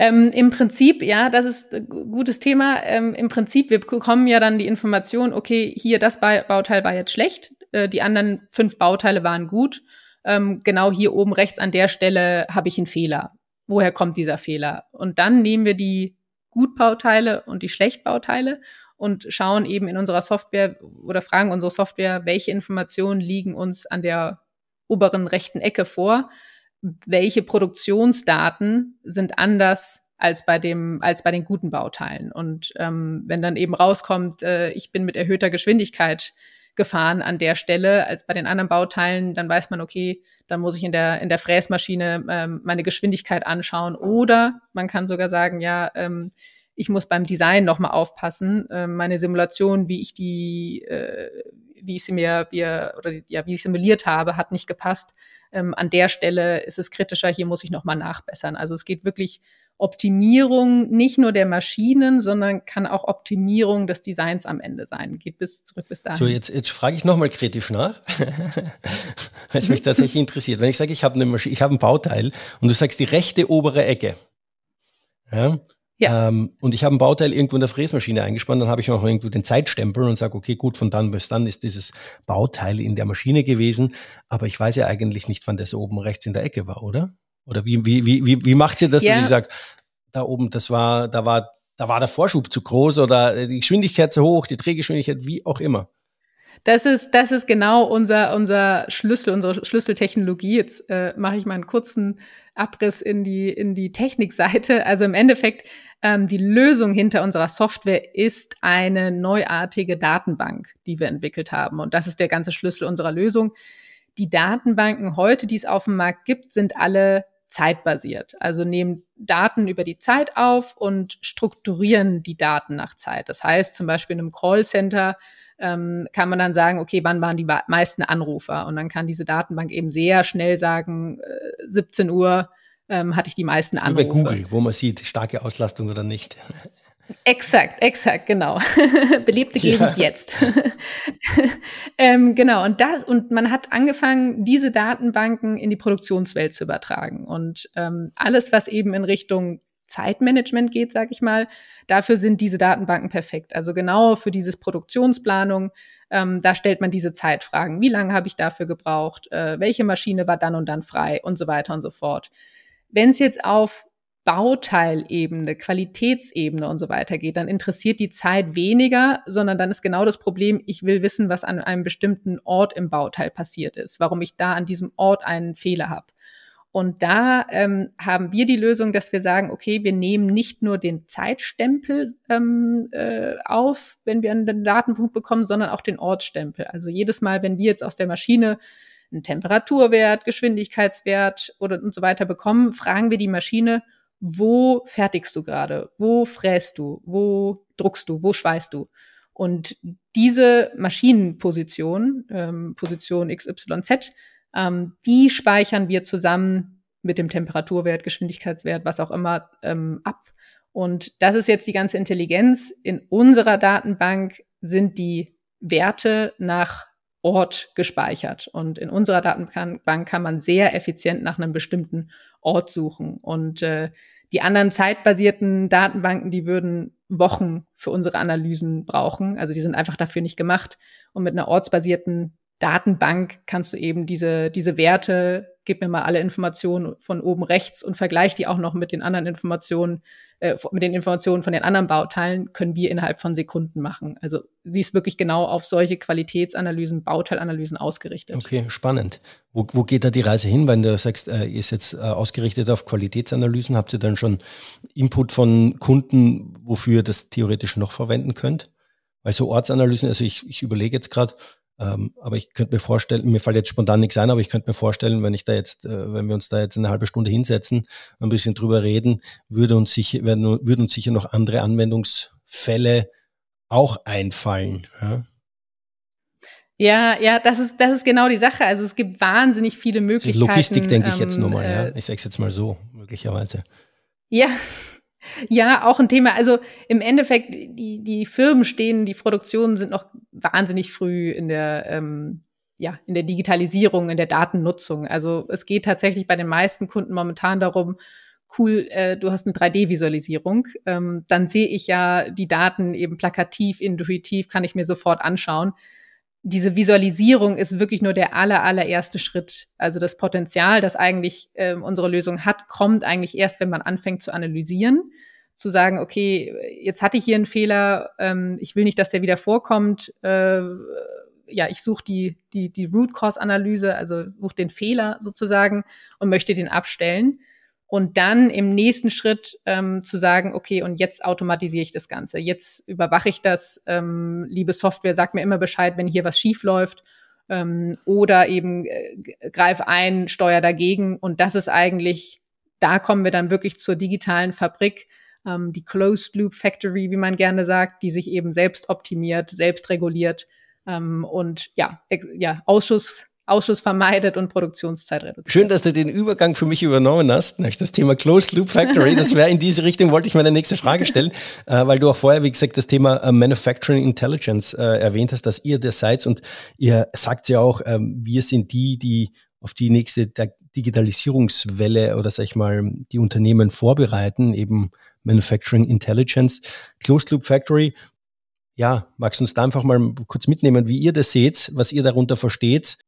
Ähm, Im Prinzip, ja, das ist ein gutes Thema. Ähm, Im Prinzip, wir bekommen ja dann die Information, okay, hier das Bauteil war jetzt schlecht, äh, die anderen fünf Bauteile waren gut. Ähm, genau hier oben rechts an der Stelle habe ich einen Fehler. Woher kommt dieser Fehler? Und dann nehmen wir die Gutbauteile und die Schlechtbauteile und schauen eben in unserer Software oder fragen unsere Software, welche Informationen liegen uns an der oberen rechten Ecke vor welche Produktionsdaten sind anders als bei dem als bei den guten Bauteilen? Und ähm, wenn dann eben rauskommt, äh, ich bin mit erhöhter Geschwindigkeit gefahren an der Stelle als bei den anderen Bauteilen, dann weiß man, okay, dann muss ich in der in der Fräsmaschine ähm, meine Geschwindigkeit anschauen. Oder man kann sogar sagen, ja, ähm, ich muss beim Design noch mal aufpassen, äh, meine Simulation, wie ich die äh, wie ich sie mir wie, oder ja wie ich simuliert habe, hat nicht gepasst ähm, an der Stelle ist es kritischer, hier muss ich nochmal nachbessern. Also es geht wirklich Optimierung nicht nur der Maschinen, sondern kann auch Optimierung des Designs am Ende sein. Geht bis zurück bis dahin.
So, jetzt, jetzt frage ich nochmal kritisch nach, weil es mich tatsächlich interessiert. Wenn ich sage, ich habe eine Maschine, ich habe ein Bauteil und du sagst die rechte obere Ecke, ja, ja. Ähm, und ich habe ein Bauteil irgendwo in der Fräsmaschine eingespannt, dann habe ich noch irgendwo den Zeitstempel und sage, okay, gut, von dann bis dann ist dieses Bauteil in der Maschine gewesen, aber ich weiß ja eigentlich nicht, wann das oben rechts in der Ecke war, oder? Oder wie, wie, wie, wie, wie macht ihr das, ja. dass ich sage, da oben, das war, da war, da war der Vorschub zu groß oder die Geschwindigkeit zu hoch, die Drehgeschwindigkeit, wie auch immer.
Das ist, das ist genau unser, unser Schlüssel, unsere Schlüsseltechnologie. Jetzt äh, mache ich mal einen kurzen Abriss in die, in die Technikseite. Also im Endeffekt, ähm, die Lösung hinter unserer Software ist eine neuartige Datenbank, die wir entwickelt haben. Und das ist der ganze Schlüssel unserer Lösung. Die Datenbanken heute, die es auf dem Markt gibt, sind alle zeitbasiert. Also nehmen Daten über die Zeit auf und strukturieren die Daten nach Zeit. Das heißt zum Beispiel in einem Callcenter ähm, kann man dann sagen, okay, wann waren die meisten Anrufer? Und dann kann diese Datenbank eben sehr schnell sagen, äh, 17 Uhr ähm, hatte ich die meisten Anrufe.
Wie bei Google, wo man sieht, starke Auslastung oder nicht.
Exakt, exakt, genau. Belebte Gegend ja. jetzt. ähm, genau, und das, und man hat angefangen, diese Datenbanken in die Produktionswelt zu übertragen. Und ähm, alles, was eben in Richtung Zeitmanagement geht, sag ich mal, dafür sind diese Datenbanken perfekt. Also genau für dieses Produktionsplanung, ähm, da stellt man diese Zeitfragen. Wie lange habe ich dafür gebraucht? Äh, welche Maschine war dann und dann frei? Und so weiter und so fort. Wenn es jetzt auf Bauteilebene, Qualitätsebene und so weiter geht, dann interessiert die Zeit weniger, sondern dann ist genau das Problem, ich will wissen, was an einem bestimmten Ort im Bauteil passiert ist, warum ich da an diesem Ort einen Fehler habe. Und da ähm, haben wir die Lösung, dass wir sagen, okay, wir nehmen nicht nur den Zeitstempel ähm, äh, auf, wenn wir einen Datenpunkt bekommen, sondern auch den Ortsstempel. Also jedes Mal, wenn wir jetzt aus der Maschine einen Temperaturwert, Geschwindigkeitswert oder und so weiter bekommen, fragen wir die Maschine, wo fertigst du gerade, wo fräst du, wo druckst du, wo schweißt du. Und diese Maschinenposition, ähm, Position XYZ, ähm, die speichern wir zusammen mit dem Temperaturwert, Geschwindigkeitswert, was auch immer, ähm, ab. Und das ist jetzt die ganze Intelligenz. In unserer Datenbank sind die Werte nach Ort gespeichert. Und in unserer Datenbank kann man sehr effizient nach einem bestimmten Ort suchen. Und äh, die anderen zeitbasierten Datenbanken, die würden Wochen für unsere Analysen brauchen. Also die sind einfach dafür nicht gemacht. Und mit einer ortsbasierten Datenbank kannst du eben diese, diese Werte, gib mir mal alle Informationen von oben rechts und vergleich die auch noch mit den anderen Informationen, äh, mit den Informationen von den anderen Bauteilen, können wir innerhalb von Sekunden machen. Also sie ist wirklich genau auf solche Qualitätsanalysen, Bauteilanalysen ausgerichtet.
Okay, spannend. Wo, wo geht da die Reise hin, wenn du sagst, äh, ist jetzt äh, ausgerichtet auf Qualitätsanalysen? Habt ihr dann schon Input von Kunden, wofür ihr das theoretisch noch verwenden könnt? Weil so Ortsanalysen, also ich, ich überlege jetzt gerade, ähm, aber ich könnte mir vorstellen, mir fällt jetzt spontan nichts ein, aber ich könnte mir vorstellen, wenn ich da jetzt, äh, wenn wir uns da jetzt eine halbe Stunde hinsetzen, ein bisschen drüber reden, würde uns sicher, werden, würden uns sicher noch andere Anwendungsfälle auch einfallen. Ja?
Ja, ja, das ist, das ist genau die Sache. Also es gibt wahnsinnig viele Möglichkeiten.
Logistik denke ich jetzt nur mal, ähm, äh, ja. Ich sage es jetzt mal so, möglicherweise.
Ja, ja, auch ein Thema. Also im Endeffekt, die, die Firmen stehen, die Produktionen sind noch wahnsinnig früh in der, ähm, ja, in der Digitalisierung, in der Datennutzung. Also es geht tatsächlich bei den meisten Kunden momentan darum, cool, äh, du hast eine 3D-Visualisierung, ähm, dann sehe ich ja die Daten eben plakativ, intuitiv, kann ich mir sofort anschauen diese Visualisierung ist wirklich nur der aller, allererste Schritt. Also das Potenzial, das eigentlich äh, unsere Lösung hat, kommt eigentlich erst, wenn man anfängt zu analysieren, zu sagen, okay, jetzt hatte ich hier einen Fehler, ähm, ich will nicht, dass der wieder vorkommt. Äh, ja, ich suche die, die, die Root Cause Analyse, also suche den Fehler sozusagen und möchte den abstellen und dann im nächsten Schritt ähm, zu sagen, okay, und jetzt automatisiere ich das Ganze. Jetzt überwache ich das. Ähm, liebe Software, sag mir immer Bescheid, wenn hier was schief läuft. Ähm, oder eben äh, greif ein, steuer dagegen. Und das ist eigentlich, da kommen wir dann wirklich zur digitalen Fabrik, ähm, die Closed Loop Factory, wie man gerne sagt, die sich eben selbst optimiert, selbst reguliert ähm, und ja, ja, Ausschuss Ausschuss vermeidet und Produktionszeit reduziert.
Schön, dass du den Übergang für mich übernommen hast. Das Thema Closed Loop Factory, das wäre in diese Richtung, wollte ich meine nächste Frage stellen, äh, weil du auch vorher, wie gesagt, das Thema äh, Manufacturing Intelligence äh, erwähnt hast, dass ihr das seid und ihr sagt ja auch, ähm, wir sind die, die auf die nächste Digitalisierungswelle oder sag ich mal, die Unternehmen vorbereiten, eben Manufacturing Intelligence. Closed Loop Factory, ja, magst du uns da einfach mal kurz mitnehmen, wie ihr das seht, was ihr darunter versteht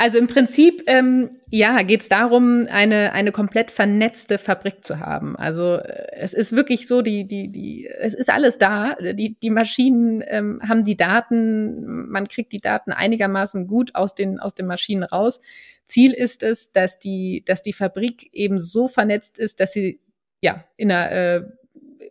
also im Prinzip, ähm, ja, geht es darum, eine, eine komplett vernetzte Fabrik zu haben. Also äh, es ist wirklich so, die, die, die, es ist alles da. Die, die Maschinen ähm, haben die Daten, man kriegt die Daten einigermaßen gut aus den, aus den Maschinen raus. Ziel ist es, dass die, dass die Fabrik eben so vernetzt ist, dass sie ja in einer, äh,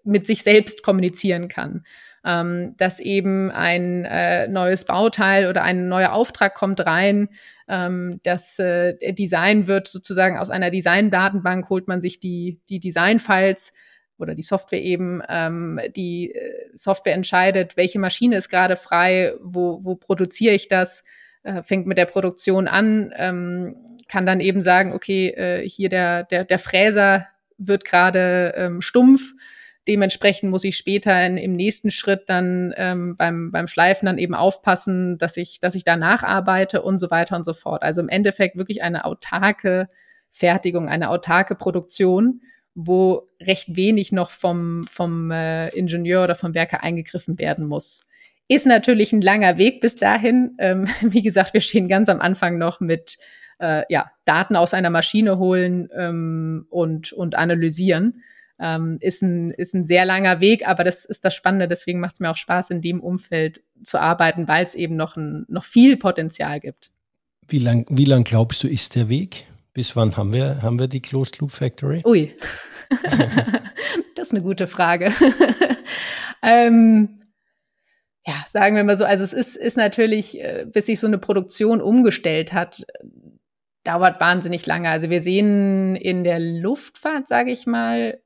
mit sich selbst kommunizieren kann ähm, dass eben ein äh, neues Bauteil oder ein neuer Auftrag kommt rein. Ähm, das äh, Design wird sozusagen aus einer Design-Datenbank holt man sich die, die Design-Files oder die Software eben, ähm, die äh, Software entscheidet, welche Maschine ist gerade frei, wo, wo produziere ich das, äh, fängt mit der Produktion an, ähm, kann dann eben sagen, okay, äh, hier der, der, der Fräser wird gerade ähm, stumpf, Dementsprechend muss ich später in, im nächsten Schritt dann ähm, beim, beim Schleifen dann eben aufpassen, dass ich, dass ich da nacharbeite und so weiter und so fort. Also im Endeffekt wirklich eine autarke Fertigung, eine autarke Produktion, wo recht wenig noch vom, vom äh, Ingenieur oder vom Werker eingegriffen werden muss. Ist natürlich ein langer Weg bis dahin. Ähm, wie gesagt, wir stehen ganz am Anfang noch mit äh, ja, Daten aus einer Maschine holen ähm, und, und analysieren ähm, ist, ein, ist ein sehr langer Weg, aber das ist das Spannende. Deswegen macht es mir auch Spaß, in dem Umfeld zu arbeiten, weil es eben noch, ein, noch viel Potenzial gibt.
Wie lang, wie lang glaubst du, ist der Weg? Bis wann haben wir, haben wir die Closed Loop Factory?
Ui, das ist eine gute Frage. ähm, ja, sagen wir mal so, also es ist, ist natürlich, äh, bis sich so eine Produktion umgestellt hat, dauert wahnsinnig lange. Also wir sehen in der Luftfahrt, sage ich mal,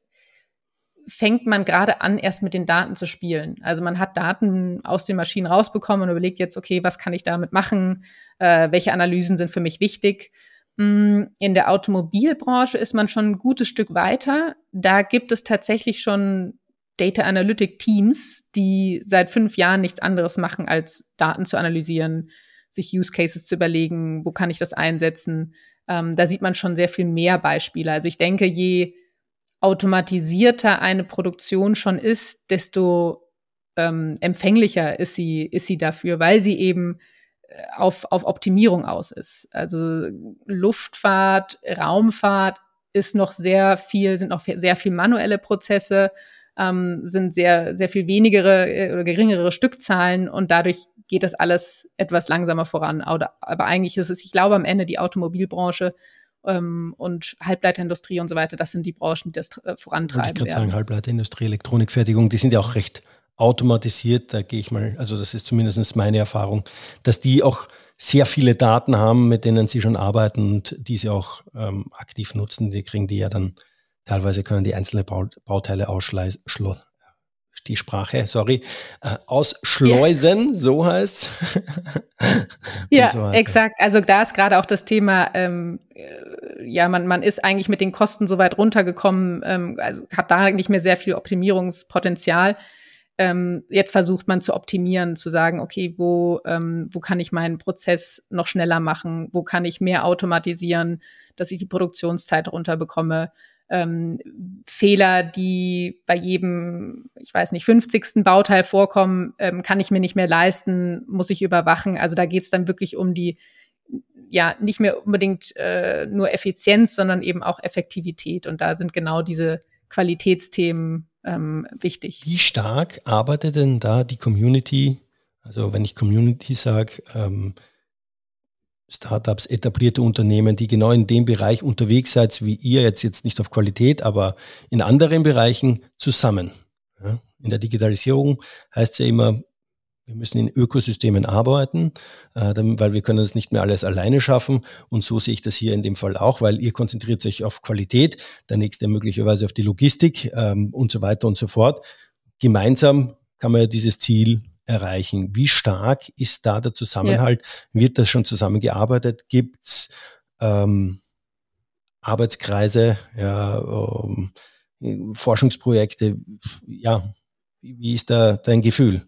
fängt man gerade an, erst mit den Daten zu spielen. Also man hat Daten aus den Maschinen rausbekommen und überlegt jetzt, okay, was kann ich damit machen? Äh, welche Analysen sind für mich wichtig? Mm, in der Automobilbranche ist man schon ein gutes Stück weiter. Da gibt es tatsächlich schon Data Analytic Teams, die seit fünf Jahren nichts anderes machen, als Daten zu analysieren, sich Use Cases zu überlegen, wo kann ich das einsetzen. Ähm, da sieht man schon sehr viel mehr Beispiele. Also ich denke, je automatisierter eine Produktion schon ist, desto ähm, empfänglicher ist sie, ist sie dafür, weil sie eben äh, auf, auf Optimierung aus ist. Also Luftfahrt, Raumfahrt ist noch sehr viel, sind noch sehr viel manuelle Prozesse, ähm, sind sehr, sehr viel wenigere äh, oder geringere Stückzahlen und dadurch geht das alles etwas langsamer voran. Aber eigentlich ist es, ich glaube, am Ende die Automobilbranche ähm, und Halbleiterindustrie und so weiter, das sind die Branchen, die das äh, vorantreiben.
Ich gerade sagen, Halbleiterindustrie, Elektronikfertigung, die sind ja auch recht automatisiert. Da gehe ich mal, also das ist zumindest meine Erfahrung, dass die auch sehr viele Daten haben, mit denen sie schon arbeiten und die sie auch ähm, aktiv nutzen. Die kriegen die ja dann teilweise können die einzelne Bauteile ausschleusen, die Sprache, sorry, äh, ausschleusen, ja. so heißt's.
ja, so exakt. Also da ist gerade auch das Thema, ähm, äh, ja, man, man ist eigentlich mit den Kosten so weit runtergekommen, ähm, also hat da nicht mehr sehr viel Optimierungspotenzial. Ähm, jetzt versucht man zu optimieren, zu sagen, okay, wo, ähm, wo kann ich meinen Prozess noch schneller machen? Wo kann ich mehr automatisieren, dass ich die Produktionszeit runterbekomme? Ähm, Fehler, die bei jedem, ich weiß nicht, 50. Bauteil vorkommen, ähm, kann ich mir nicht mehr leisten, muss ich überwachen. Also da geht es dann wirklich um die, ja, nicht mehr unbedingt äh, nur Effizienz, sondern eben auch Effektivität. Und da sind genau diese Qualitätsthemen ähm, wichtig.
Wie stark arbeitet denn da die Community? Also wenn ich Community sage, ähm, Startups, etablierte Unternehmen, die genau in dem Bereich unterwegs seid, wie ihr jetzt, jetzt nicht auf Qualität, aber in anderen Bereichen zusammen. Ja, in der Digitalisierung heißt es ja immer, wir müssen in Ökosystemen arbeiten, äh, weil wir können das nicht mehr alles alleine schaffen. Und so sehe ich das hier in dem Fall auch, weil ihr konzentriert sich auf Qualität, der nächste möglicherweise auf die Logistik ähm, und so weiter und so fort. Gemeinsam kann man ja dieses Ziel erreichen. Wie stark ist da der Zusammenhalt? Ja. Wird das schon zusammengearbeitet? Gibt's ähm, Arbeitskreise, ja, ähm, Forschungsprojekte? Ja, wie ist da dein Gefühl?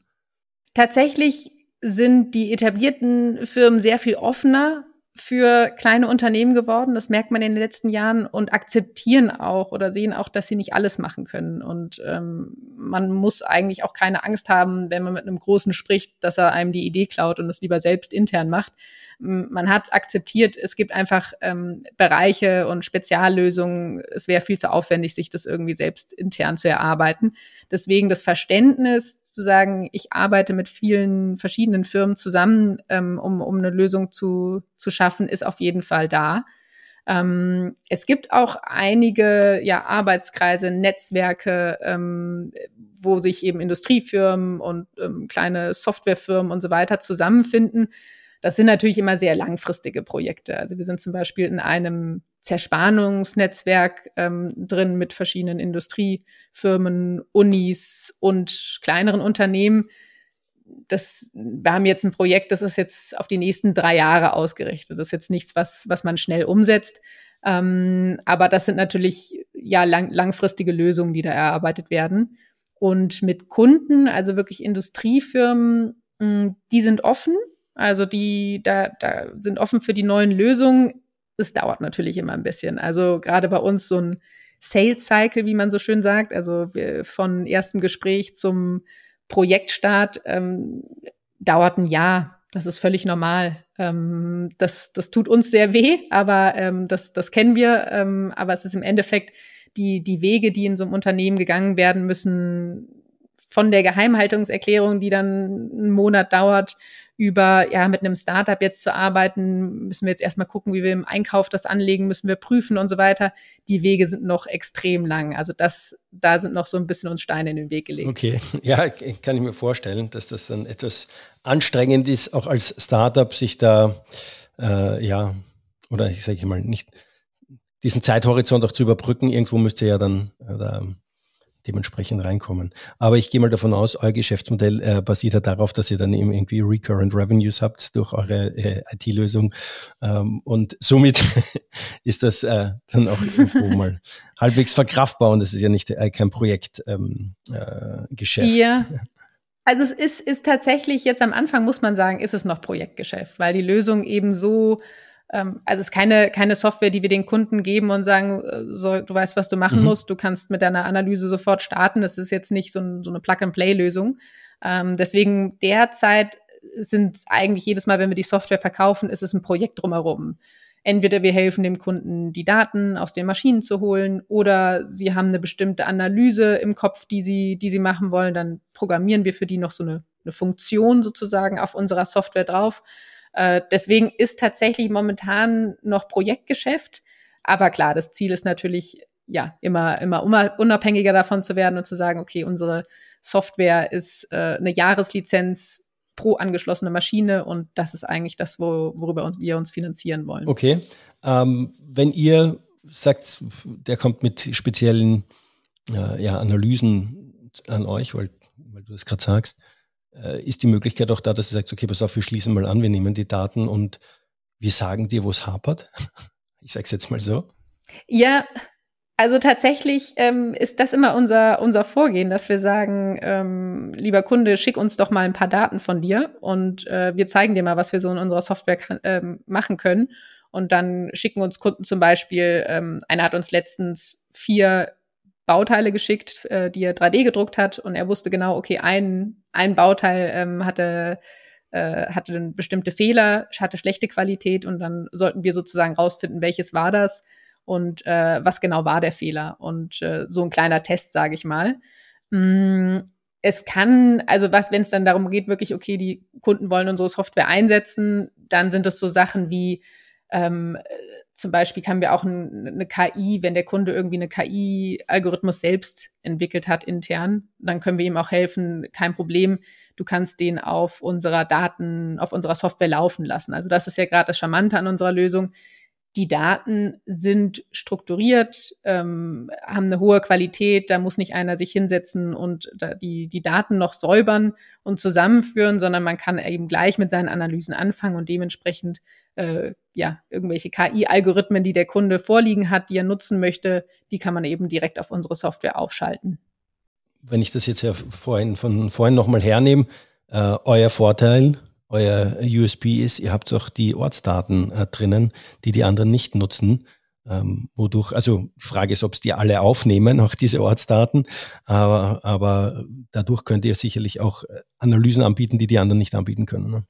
Tatsächlich sind die etablierten Firmen sehr viel offener für kleine Unternehmen geworden. Das merkt man in den letzten Jahren und akzeptieren auch oder sehen auch, dass sie nicht alles machen können. Und ähm, man muss eigentlich auch keine Angst haben, wenn man mit einem Großen spricht, dass er einem die Idee klaut und es lieber selbst intern macht. Man hat akzeptiert, es gibt einfach ähm, Bereiche und Speziallösungen. Es wäre viel zu aufwendig, sich das irgendwie selbst intern zu erarbeiten. Deswegen das Verständnis zu sagen, ich arbeite mit vielen verschiedenen Firmen zusammen, ähm, um, um eine Lösung zu, zu schaffen, ist auf jeden Fall da. Ähm, es gibt auch einige ja, Arbeitskreise, Netzwerke, ähm, wo sich eben Industriefirmen und ähm, kleine Softwarefirmen und so weiter zusammenfinden. Das sind natürlich immer sehr langfristige Projekte. Also wir sind zum Beispiel in einem Zerspannungsnetzwerk ähm, drin mit verschiedenen Industriefirmen, Unis und kleineren Unternehmen, das, wir haben jetzt ein Projekt, das ist jetzt auf die nächsten drei Jahre ausgerichtet. Das ist jetzt nichts, was, was man schnell umsetzt. Ähm, aber das sind natürlich ja lang, langfristige Lösungen, die da erarbeitet werden. Und mit Kunden, also wirklich Industriefirmen, hm, die sind offen. Also die da, da sind offen für die neuen Lösungen. Es dauert natürlich immer ein bisschen. Also gerade bei uns so ein Sales Cycle, wie man so schön sagt, also von erstem Gespräch zum Projektstart ähm, dauert ein Jahr. Das ist völlig normal. Ähm, das, das tut uns sehr weh, aber ähm, das, das kennen wir. Ähm, aber es ist im Endeffekt die, die Wege, die in so einem Unternehmen gegangen werden müssen, von der Geheimhaltungserklärung, die dann einen Monat dauert, über, ja, mit einem Startup jetzt zu arbeiten, müssen wir jetzt erstmal gucken, wie wir im Einkauf das anlegen, müssen wir prüfen und so weiter. Die Wege sind noch extrem lang. Also das, da sind noch so ein bisschen uns Steine in den Weg gelegt.
Okay, ja, kann ich mir vorstellen, dass das dann etwas anstrengend ist, auch als Startup sich da, äh, ja, oder ich sage mal, nicht diesen Zeithorizont auch zu überbrücken. Irgendwo müsste ja dann äh, dementsprechend reinkommen. Aber ich gehe mal davon aus, euer Geschäftsmodell äh, basiert ja darauf, dass ihr dann eben irgendwie Recurrent Revenues habt durch eure äh, IT-Lösung. Ähm, und somit ist das äh, dann auch irgendwo mal halbwegs verkraftbar und das ist ja nicht äh, kein Projektgeschäft. Ähm, äh, Geschäft.
ja. Also es ist, ist tatsächlich jetzt am Anfang, muss man sagen, ist es noch Projektgeschäft, weil die Lösung eben so also es ist keine, keine Software, die wir den Kunden geben und sagen, äh, so, du weißt, was du machen mhm. musst, du kannst mit deiner Analyse sofort starten. Das ist jetzt nicht so, ein, so eine Plug-and-Play-Lösung. Ähm, deswegen derzeit sind eigentlich jedes Mal, wenn wir die Software verkaufen, ist es ein Projekt drumherum. Entweder wir helfen dem Kunden, die Daten aus den Maschinen zu holen, oder sie haben eine bestimmte Analyse im Kopf, die sie, die sie machen wollen. Dann programmieren wir für die noch so eine, eine Funktion sozusagen auf unserer Software drauf. Äh, deswegen ist tatsächlich momentan noch Projektgeschäft. Aber klar, das Ziel ist natürlich, ja, immer, immer unabhängiger davon zu werden und zu sagen, okay, unsere Software ist äh, eine Jahreslizenz pro angeschlossene Maschine und das ist eigentlich das, wo, worüber uns, wir uns finanzieren wollen.
Okay. Ähm, wenn ihr sagt, der kommt mit speziellen äh, ja, Analysen an euch, weil, weil du das gerade sagst, ist die Möglichkeit auch da, dass du sagst, okay, pass auf, wir schließen mal an, wir nehmen die Daten und wir sagen dir, wo es hapert. Ich sage es jetzt mal so.
Ja, also tatsächlich ähm, ist das immer unser, unser Vorgehen, dass wir sagen, ähm, lieber Kunde, schick uns doch mal ein paar Daten von dir und äh, wir zeigen dir mal, was wir so in unserer Software ähm, machen können. Und dann schicken uns Kunden zum Beispiel, ähm, einer hat uns letztens vier Bauteile geschickt, äh, die er 3D gedruckt hat. Und er wusste genau, okay, ein, ein Bauteil ähm, hatte äh, hatte bestimmte Fehler, hatte schlechte Qualität. Und dann sollten wir sozusagen rausfinden, welches war das und äh, was genau war der Fehler. Und äh, so ein kleiner Test, sage ich mal. Mm, es kann, also was, wenn es dann darum geht, wirklich, okay, die Kunden wollen unsere Software einsetzen, dann sind es so Sachen wie ähm, zum Beispiel haben wir auch ein, eine KI, wenn der Kunde irgendwie eine KI-Algorithmus selbst entwickelt hat intern, dann können wir ihm auch helfen, kein Problem, du kannst den auf unserer Daten, auf unserer Software laufen lassen. Also das ist ja gerade das Charmante an unserer Lösung die Daten sind strukturiert, ähm, haben eine hohe Qualität, da muss nicht einer sich hinsetzen und die, die Daten noch säubern und zusammenführen, sondern man kann eben gleich mit seinen Analysen anfangen und dementsprechend äh, ja irgendwelche KI-Algorithmen, die der Kunde vorliegen hat, die er nutzen möchte, die kann man eben direkt auf unsere Software aufschalten.
Wenn ich das jetzt ja vorhin von vorhin nochmal hernehme, äh, euer Vorteil euer USB ist, ihr habt auch die Ortsdaten äh, drinnen, die die anderen nicht nutzen. Ähm, wodurch, also Frage ist, ob es die alle aufnehmen, auch diese Ortsdaten, aber, aber dadurch könnt ihr sicherlich auch äh, Analysen anbieten, die die anderen nicht anbieten können. Ne?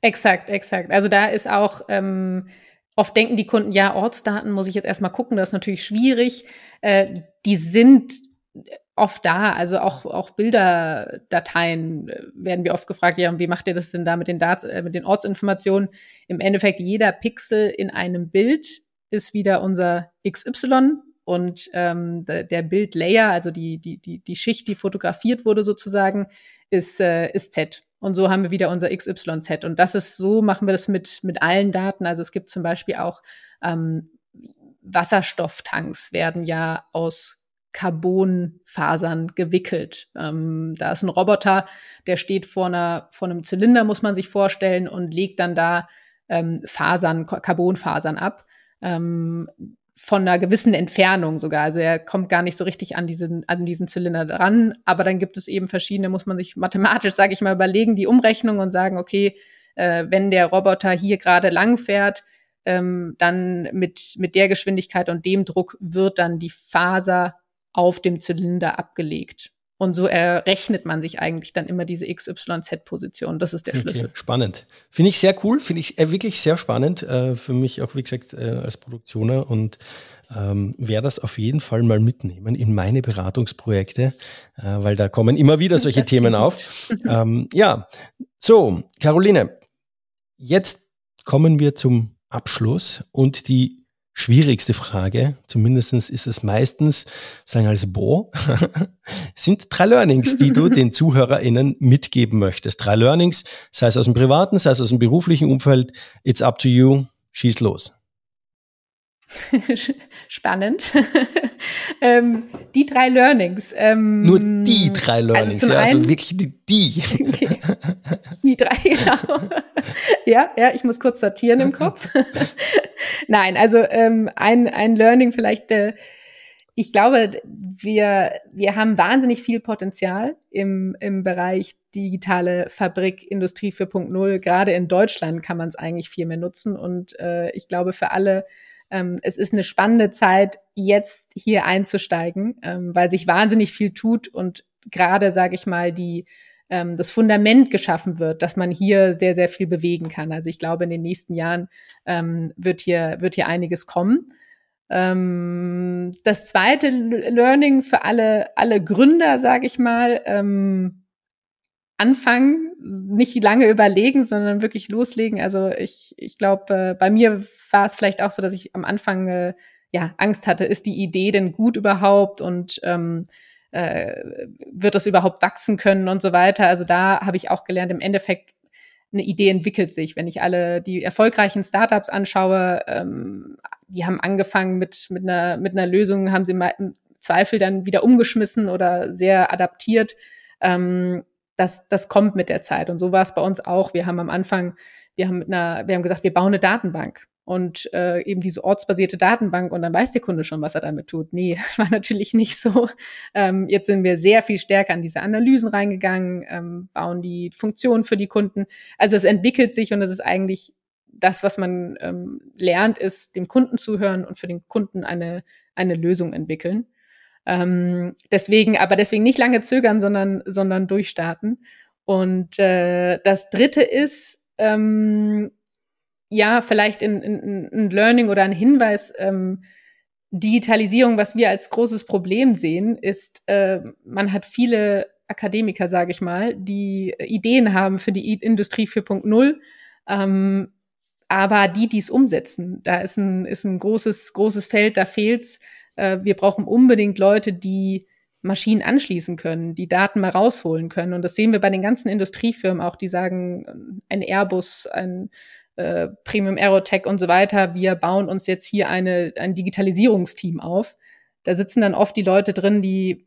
Exakt, exakt. Also da ist auch, ähm, oft denken die Kunden, ja, Ortsdaten muss ich jetzt erstmal gucken, das ist natürlich schwierig. Äh, die sind oft da. Also auch, auch Bilderdateien äh, werden wir oft gefragt, ja, und wie macht ihr das denn da mit den, Daten, äh, mit den Ortsinformationen? Im Endeffekt, jeder Pixel in einem Bild ist wieder unser XY und ähm, der, der Bildlayer, also die, die, die, die Schicht, die fotografiert wurde sozusagen, ist, äh, ist Z. Und so haben wir wieder unser XYZ. Und das ist so, machen wir das mit, mit allen Daten. Also es gibt zum Beispiel auch ähm, Wasserstofftanks werden ja aus Carbonfasern gewickelt. Ähm, da ist ein Roboter, der steht vor, einer, vor einem Zylinder, muss man sich vorstellen, und legt dann da ähm, Fasern, Carbonfasern ab. Ähm, von einer gewissen Entfernung sogar. Also er kommt gar nicht so richtig an diesen, an diesen Zylinder dran. Aber dann gibt es eben verschiedene, muss man sich mathematisch, sage ich mal, überlegen, die Umrechnung und sagen, okay, äh, wenn der Roboter hier gerade lang fährt, ähm, dann mit, mit der Geschwindigkeit und dem Druck wird dann die Faser auf dem Zylinder abgelegt. Und so errechnet man sich eigentlich dann immer diese XYZ-Position. Das ist der Schlüssel. Okay,
spannend. Finde ich sehr cool, finde ich äh, wirklich sehr spannend. Äh, für mich auch, wie gesagt, äh, als Produktioner und ähm, werde das auf jeden Fall mal mitnehmen in meine Beratungsprojekte, äh, weil da kommen immer wieder solche das Themen auf. ähm, ja, so, Caroline, jetzt kommen wir zum Abschluss und die schwierigste Frage, zumindest ist es meistens, sagen als Bo, sind drei Learnings, die du den ZuhörerInnen mitgeben möchtest. Drei Learnings, sei es aus dem privaten, sei es aus dem beruflichen Umfeld. It's up to you. Schieß los.
Spannend. ähm, die drei Learnings.
Ähm, Nur die drei also Learnings, also ja, also einen, also wirklich die. die. Okay.
Die drei, genau. ja, ja, ich muss kurz sortieren im Kopf. Nein, also ähm, ein, ein Learning vielleicht, äh, ich glaube, wir, wir haben wahnsinnig viel Potenzial im, im Bereich digitale Fabrik, Industrie 4.0. Gerade in Deutschland kann man es eigentlich viel mehr nutzen. Und äh, ich glaube, für alle ähm, es ist eine spannende Zeit, jetzt hier einzusteigen, ähm, weil sich wahnsinnig viel tut und gerade, sage ich mal, die ähm, das Fundament geschaffen wird, dass man hier sehr, sehr viel bewegen kann. Also ich glaube, in den nächsten Jahren ähm, wird hier wird hier einiges kommen. Ähm, das zweite Learning für alle alle Gründer, sage ich mal. Ähm, anfangen, nicht lange überlegen, sondern wirklich loslegen. Also ich, ich glaube, äh, bei mir war es vielleicht auch so, dass ich am Anfang äh, ja Angst hatte, ist die Idee denn gut überhaupt und ähm, äh, wird das überhaupt wachsen können und so weiter. Also da habe ich auch gelernt, im Endeffekt eine Idee entwickelt sich. Wenn ich alle die erfolgreichen Startups anschaue, ähm, die haben angefangen mit, mit, einer, mit einer Lösung, haben sie mal im Zweifel dann wieder umgeschmissen oder sehr adaptiert. Ähm, das, das kommt mit der Zeit. Und so war es bei uns auch. Wir haben am Anfang, wir haben mit einer, wir haben gesagt, wir bauen eine Datenbank und äh, eben diese ortsbasierte Datenbank und dann weiß der Kunde schon, was er damit tut. Nee, war natürlich nicht so. Ähm, jetzt sind wir sehr viel stärker an diese Analysen reingegangen, ähm, bauen die Funktionen für die Kunden. Also es entwickelt sich und es ist eigentlich das, was man ähm, lernt, ist dem Kunden zuhören und für den Kunden eine, eine Lösung entwickeln. Ähm, deswegen, aber deswegen nicht lange zögern, sondern, sondern durchstarten. Und äh, das dritte ist, ähm, ja, vielleicht ein, Learning oder ein Hinweis, ähm, Digitalisierung, was wir als großes Problem sehen, ist, äh, man hat viele Akademiker, sage ich mal, die Ideen haben für die Industrie 4.0, ähm, aber die, die es umsetzen, da ist ein, ist ein großes, großes Feld, da fehlt's äh, wir brauchen unbedingt Leute, die Maschinen anschließen können, die Daten mal rausholen können. Und das sehen wir bei den ganzen Industriefirmen auch, die sagen, ein Airbus, ein äh, Premium Aerotech und so weiter, wir bauen uns jetzt hier eine, ein Digitalisierungsteam auf. Da sitzen dann oft die Leute drin, die,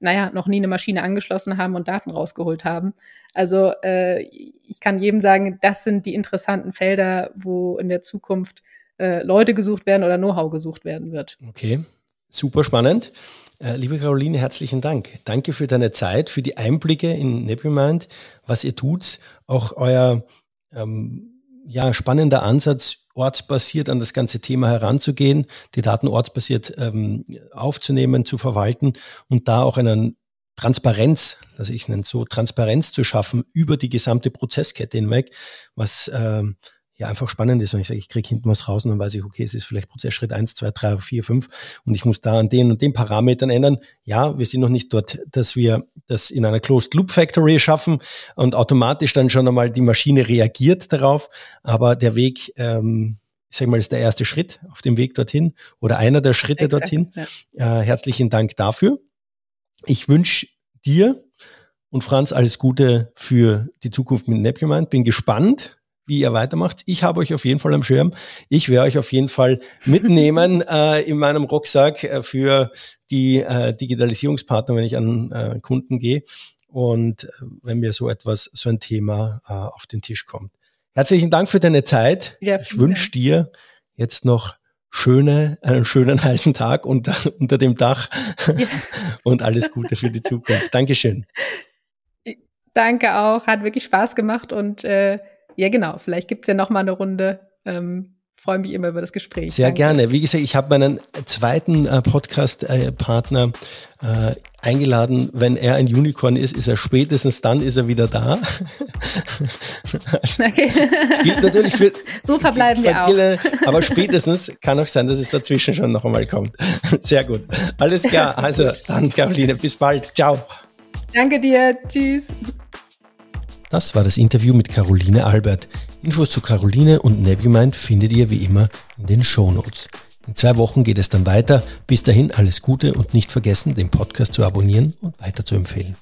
naja, noch nie eine Maschine angeschlossen haben und Daten rausgeholt haben. Also äh, ich kann jedem sagen, das sind die interessanten Felder, wo in der Zukunft äh, Leute gesucht werden oder Know-how gesucht werden wird.
Okay, super spannend. Äh, liebe Caroline, herzlichen Dank. Danke für deine Zeit, für die Einblicke in Nebumind, was ihr tut, auch euer ähm, ja, spannender Ansatz, ortsbasiert an das ganze Thema heranzugehen, die Daten ortsbasiert ähm, aufzunehmen, zu verwalten und da auch einen Transparenz, also ich nenne es so, Transparenz zu schaffen über die gesamte Prozesskette hinweg, was ähm, ja einfach spannend ist und ich sage, ich kriege hinten was raus und dann weiß ich, okay, es ist vielleicht Prozessschritt eins, zwei, drei, vier, fünf und ich muss da an den und den Parametern ändern. Ja, wir sind noch nicht dort, dass wir das in einer Closed Loop Factory schaffen und automatisch dann schon einmal die Maschine reagiert darauf, aber der Weg, ähm, ich sage mal, ist der erste Schritt auf dem Weg dorthin oder einer der Schritte Exakt, dorthin. Ja. Äh, herzlichen Dank dafür. Ich wünsche dir und Franz alles Gute für die Zukunft mit Nepimind. Bin gespannt, wie ihr weitermacht. Ich habe euch auf jeden Fall am Schirm. Ich werde euch auf jeden Fall mitnehmen äh, in meinem Rucksack äh, für die äh, Digitalisierungspartner, wenn ich an äh, Kunden gehe und äh, wenn mir so etwas, so ein Thema äh, auf den Tisch kommt. Herzlichen Dank für deine Zeit. Ja, ich wünsche dir jetzt noch schöne, einen schönen heißen Tag unter, unter dem Dach ja. und alles Gute für die Zukunft. Dankeschön.
Danke auch, hat wirklich Spaß gemacht und äh, ja, genau. Vielleicht gibt's ja noch mal eine Runde. Ähm, freue mich immer über das Gespräch.
Sehr Danke. gerne. Wie gesagt, ich habe meinen zweiten äh, Podcast-Partner äh, eingeladen. Wenn er ein Unicorn ist, ist er spätestens dann ist er wieder da. okay. Das gilt natürlich für
so verbleiben wir auch.
Aber spätestens kann auch sein, dass es dazwischen schon noch einmal kommt. Sehr gut. Alles klar. Also dann, Caroline, bis bald. Ciao.
Danke dir. Tschüss.
Das war das Interview mit Caroline Albert. Infos zu Caroline und Nebumind findet ihr wie immer in den Show Notes. In zwei Wochen geht es dann weiter. Bis dahin alles Gute und nicht vergessen, den Podcast zu abonnieren und weiter zu empfehlen.